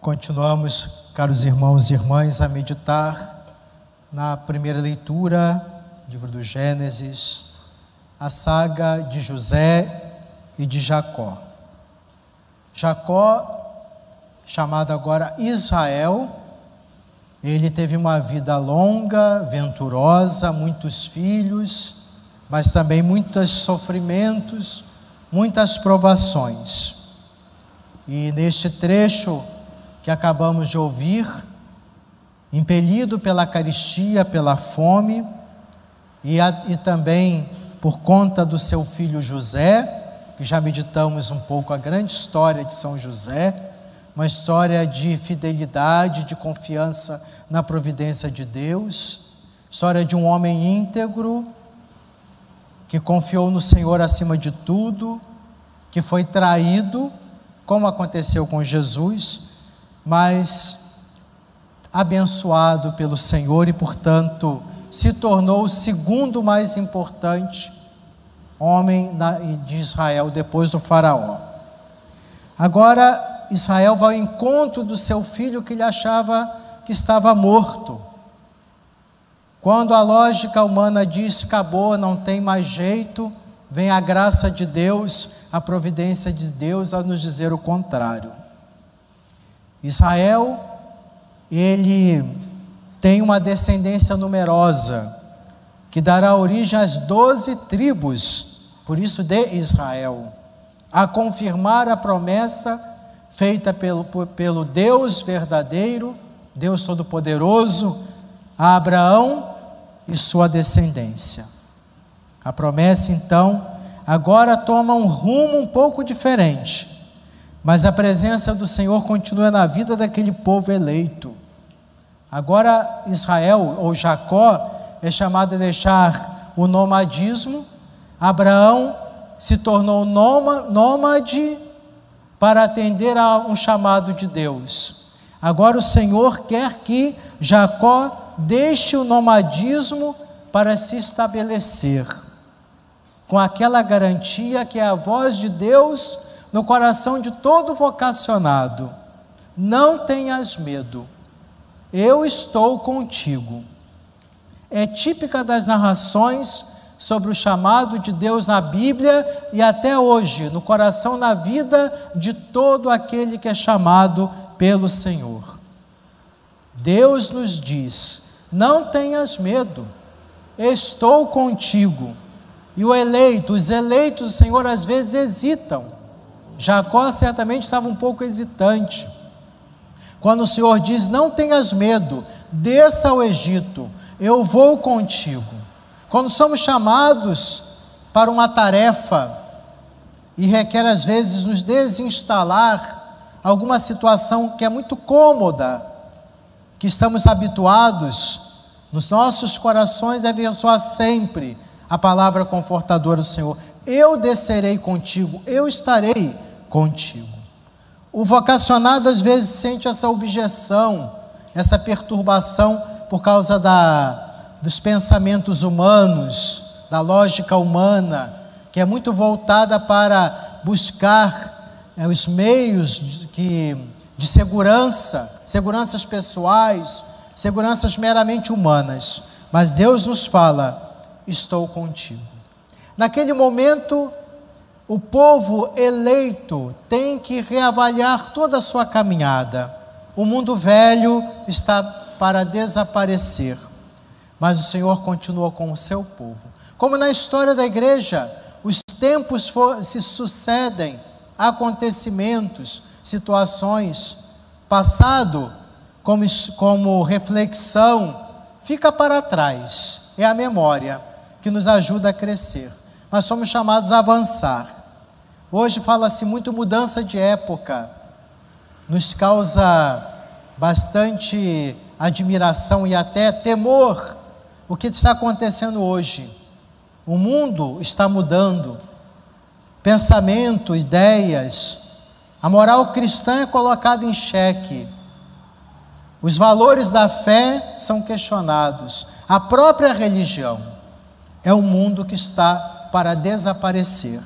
Continuamos, caros irmãos e irmãs, a meditar na primeira leitura, livro do Gênesis, a saga de José e de Jacó. Jacó, chamado agora Israel, ele teve uma vida longa, venturosa, muitos filhos, mas também muitos sofrimentos, muitas provações. E neste trecho que acabamos de ouvir, impelido pela caristia, pela fome, e, a, e também por conta do seu filho José, que já meditamos um pouco a grande história de São José, uma história de fidelidade, de confiança na providência de Deus, história de um homem íntegro, que confiou no Senhor acima de tudo, que foi traído, como aconteceu com Jesus, mas abençoado pelo Senhor e, portanto, se tornou o segundo mais importante homem de Israel depois do Faraó. Agora, Israel vai ao encontro do seu filho que ele achava que estava morto. Quando a lógica humana diz acabou, não tem mais jeito, vem a graça de Deus, a providência de Deus a nos dizer o contrário. Israel, ele tem uma descendência numerosa, que dará origem às doze tribos, por isso de Israel, a confirmar a promessa feita pelo, pelo Deus verdadeiro, Deus Todo-Poderoso, a Abraão e sua descendência. A promessa, então, agora toma um rumo um pouco diferente mas a presença do Senhor continua na vida daquele povo eleito. Agora, Israel ou Jacó é chamado a deixar o nomadismo. Abraão se tornou nômade para atender a um chamado de Deus. Agora o Senhor quer que Jacó deixe o nomadismo para se estabelecer, com aquela garantia que é a voz de Deus no coração de todo vocacionado: não tenhas medo, eu estou contigo. É típica das narrações sobre o chamado de Deus na Bíblia e até hoje, no coração, na vida de todo aquele que é chamado pelo Senhor. Deus nos diz: não tenhas medo, estou contigo. E o eleito, os eleitos do Senhor às vezes hesitam Jacó certamente estava um pouco hesitante. Quando o Senhor diz: Não tenhas medo, desça ao Egito, eu vou contigo. Quando somos chamados para uma tarefa e requer às vezes nos desinstalar alguma situação que é muito cômoda, que estamos habituados, nos nossos corações deve ressoar sempre a palavra confortadora do Senhor: Eu descerei contigo, eu estarei contigo. O vocacionado às vezes sente essa objeção, essa perturbação por causa da, dos pensamentos humanos, da lógica humana, que é muito voltada para buscar é, os meios de, que, de segurança, seguranças pessoais, seguranças meramente humanas. Mas Deus nos fala: estou contigo. Naquele momento, o povo eleito tem que reavaliar toda a sua caminhada. O mundo velho está para desaparecer, mas o Senhor continua com o seu povo. Como na história da igreja, os tempos se sucedem, acontecimentos, situações, passado como, como reflexão, fica para trás. É a memória que nos ajuda a crescer. Mas somos chamados a avançar. Hoje fala-se muito mudança de época, nos causa bastante admiração e até temor o que está acontecendo hoje. O mundo está mudando, pensamento, ideias, a moral cristã é colocada em xeque, os valores da fé são questionados, a própria religião é um mundo que está para desaparecer.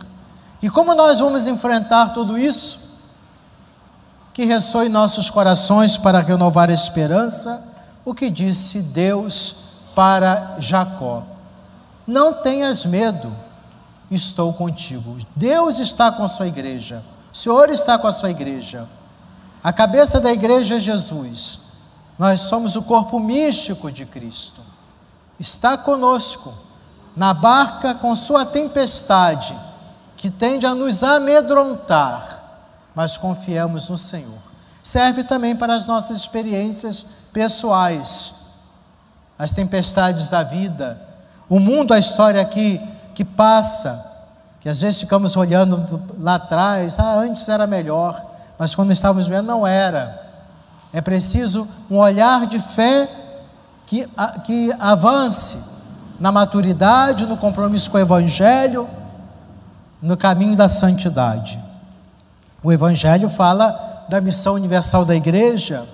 E como nós vamos enfrentar tudo isso? que ressoe nossos corações para renovar a esperança o que disse Deus para Jacó: Não tenhas medo, estou contigo. Deus está com a sua igreja, o Senhor está com a sua igreja. A cabeça da igreja é Jesus. Nós somos o corpo místico de Cristo. Está conosco na barca com sua tempestade, que tende a nos amedrontar, mas confiamos no Senhor. Serve também para as nossas experiências pessoais, as tempestades da vida, o mundo, a história aqui que passa, que às vezes ficamos olhando lá atrás, ah, antes era melhor, mas quando estávamos vendo não era. É preciso um olhar de fé que, que avance na maturidade, no compromisso com o Evangelho, no caminho da santidade. O Evangelho fala da missão universal da igreja,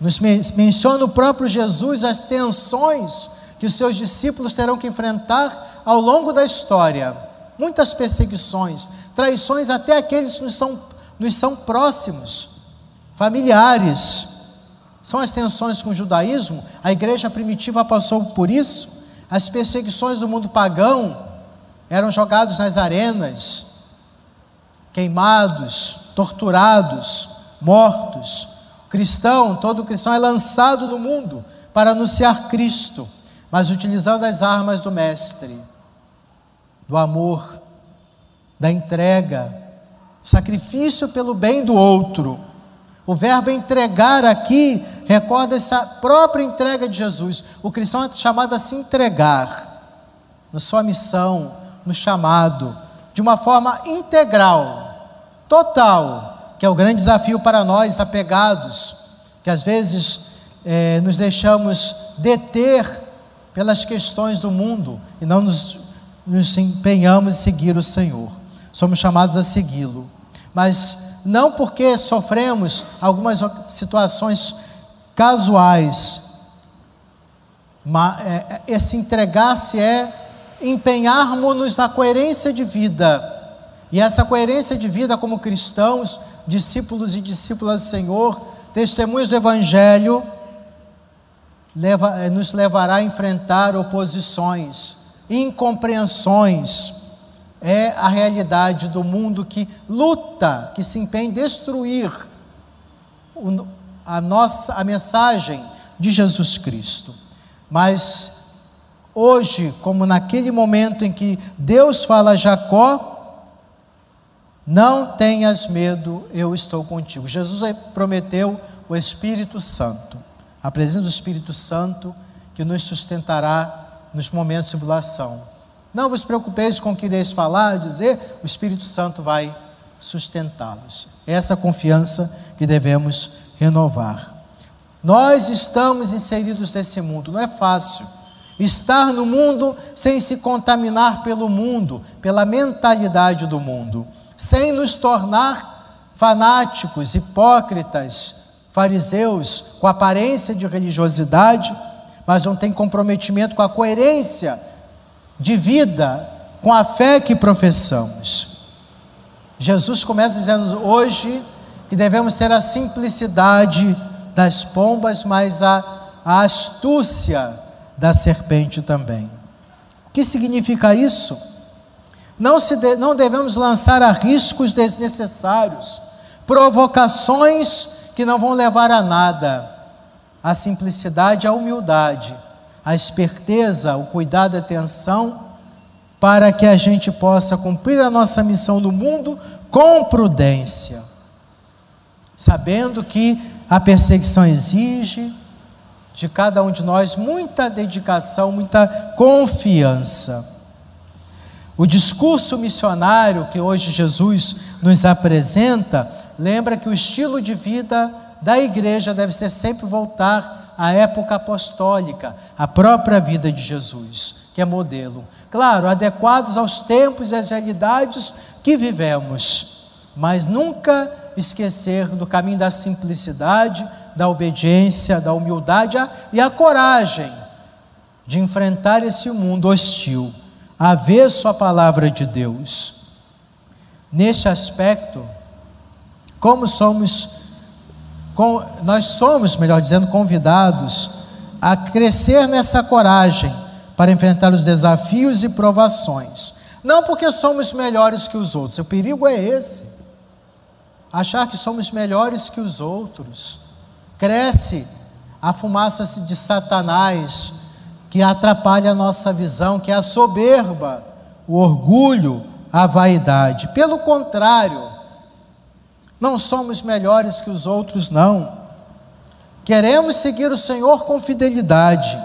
nos menciona o próprio Jesus as tensões que os seus discípulos terão que enfrentar ao longo da história. Muitas perseguições, traições até aqueles que nos são, nos são próximos, familiares. São as tensões com o judaísmo, a igreja primitiva passou por isso. As perseguições do mundo pagão eram jogados nas arenas, queimados, torturados, mortos. Cristão, todo cristão é lançado no mundo para anunciar Cristo, mas utilizando as armas do Mestre, do amor, da entrega, sacrifício pelo bem do outro. O verbo entregar aqui recorda essa própria entrega de Jesus. O cristão é chamado a se entregar na sua missão, no chamado, de uma forma integral, total, que é o grande desafio para nós apegados, que às vezes eh, nos deixamos deter pelas questões do mundo e não nos, nos empenhamos em seguir o Senhor. Somos chamados a segui-lo, mas não porque sofremos algumas situações casuais. É, é, esse entregar-se é empenharmos-nos na coerência de vida. E essa coerência de vida como cristãos, discípulos e discípulas do Senhor, testemunhos do Evangelho, leva, é, nos levará a enfrentar oposições, incompreensões. É a realidade do mundo que luta, que se empenha em destruir a nossa a mensagem de Jesus Cristo. Mas hoje, como naquele momento em que Deus fala a Jacó, não tenhas medo, eu estou contigo. Jesus prometeu o Espírito Santo, a presença do Espírito Santo que nos sustentará nos momentos de tribulação. Não vos preocupeis com o que ireis falar, dizer, o Espírito Santo vai sustentá-los. Essa confiança que devemos renovar. Nós estamos inseridos nesse mundo, não é fácil. Estar no mundo sem se contaminar pelo mundo, pela mentalidade do mundo, sem nos tornar fanáticos, hipócritas, fariseus, com aparência de religiosidade, mas não tem comprometimento com a coerência de vida, com a fé que professamos. Jesus começa dizendo: hoje que devemos ter a simplicidade das pombas, mas a, a astúcia da serpente também. O que significa isso? Não, se de, não devemos lançar a riscos desnecessários, provocações que não vão levar a nada. A simplicidade, a humildade, a esperteza, o cuidado a atenção, para que a gente possa cumprir a nossa missão no mundo com prudência sabendo que a perseguição exige de cada um de nós muita dedicação, muita confiança. O discurso missionário que hoje Jesus nos apresenta lembra que o estilo de vida da igreja deve ser sempre voltar à época apostólica, à própria vida de Jesus, que é modelo. Claro, adequados aos tempos e às realidades que vivemos, mas nunca esquecer do caminho da simplicidade, da obediência, da humildade e a coragem de enfrentar esse mundo hostil, avesso à palavra de Deus. Neste aspecto, como somos, com, nós somos, melhor dizendo, convidados a crescer nessa coragem para enfrentar os desafios e provações. Não porque somos melhores que os outros, o perigo é esse. Achar que somos melhores que os outros. Cresce a fumaça de Satanás que atrapalha a nossa visão, que é a soberba, o orgulho, a vaidade. Pelo contrário, não somos melhores que os outros, não. Queremos seguir o Senhor com fidelidade.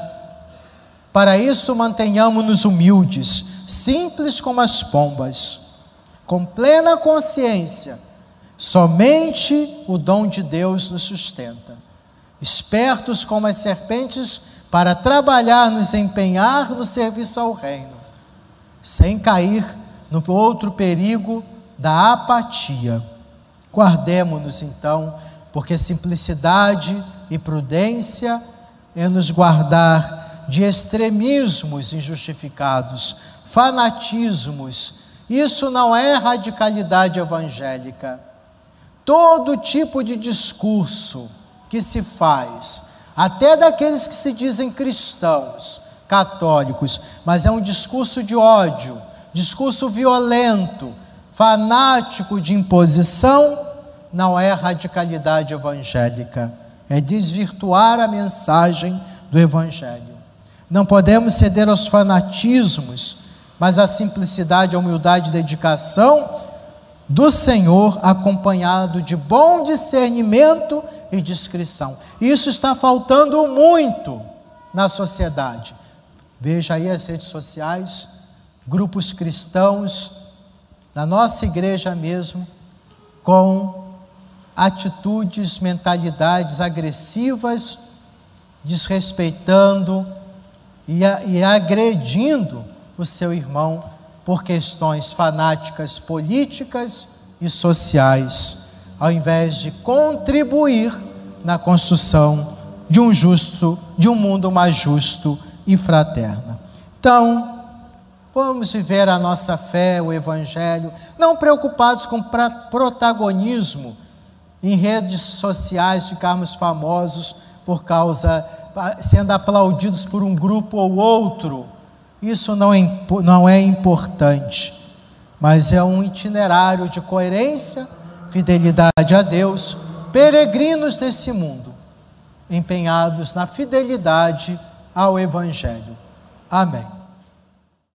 Para isso, mantenhamos-nos humildes, simples como as pombas, com plena consciência. Somente o dom de Deus nos sustenta. Espertos como as serpentes, para trabalhar, nos empenhar no serviço ao Reino, sem cair no outro perigo da apatia. Guardemos-nos então, porque simplicidade e prudência é nos guardar de extremismos injustificados, fanatismos. Isso não é radicalidade evangélica. Todo tipo de discurso que se faz, até daqueles que se dizem cristãos, católicos, mas é um discurso de ódio, discurso violento, fanático de imposição, não é radicalidade evangélica, é desvirtuar a mensagem do Evangelho. Não podemos ceder aos fanatismos, mas à simplicidade, à humildade e dedicação do Senhor, acompanhado de bom discernimento e discrição. Isso está faltando muito na sociedade. Veja aí as redes sociais, grupos cristãos, na nossa igreja mesmo, com atitudes, mentalidades agressivas, desrespeitando e, e agredindo o seu irmão por questões fanáticas políticas e sociais ao invés de contribuir na construção de um justo, de um mundo mais justo e fraterno. Então, vamos viver a nossa fé, o evangelho, não preocupados com protagonismo em redes sociais, ficarmos famosos por causa sendo aplaudidos por um grupo ou outro. Isso não é, não é importante, mas é um itinerário de coerência fidelidade a Deus, peregrinos nesse mundo, empenhados na fidelidade ao Evangelho. Amém.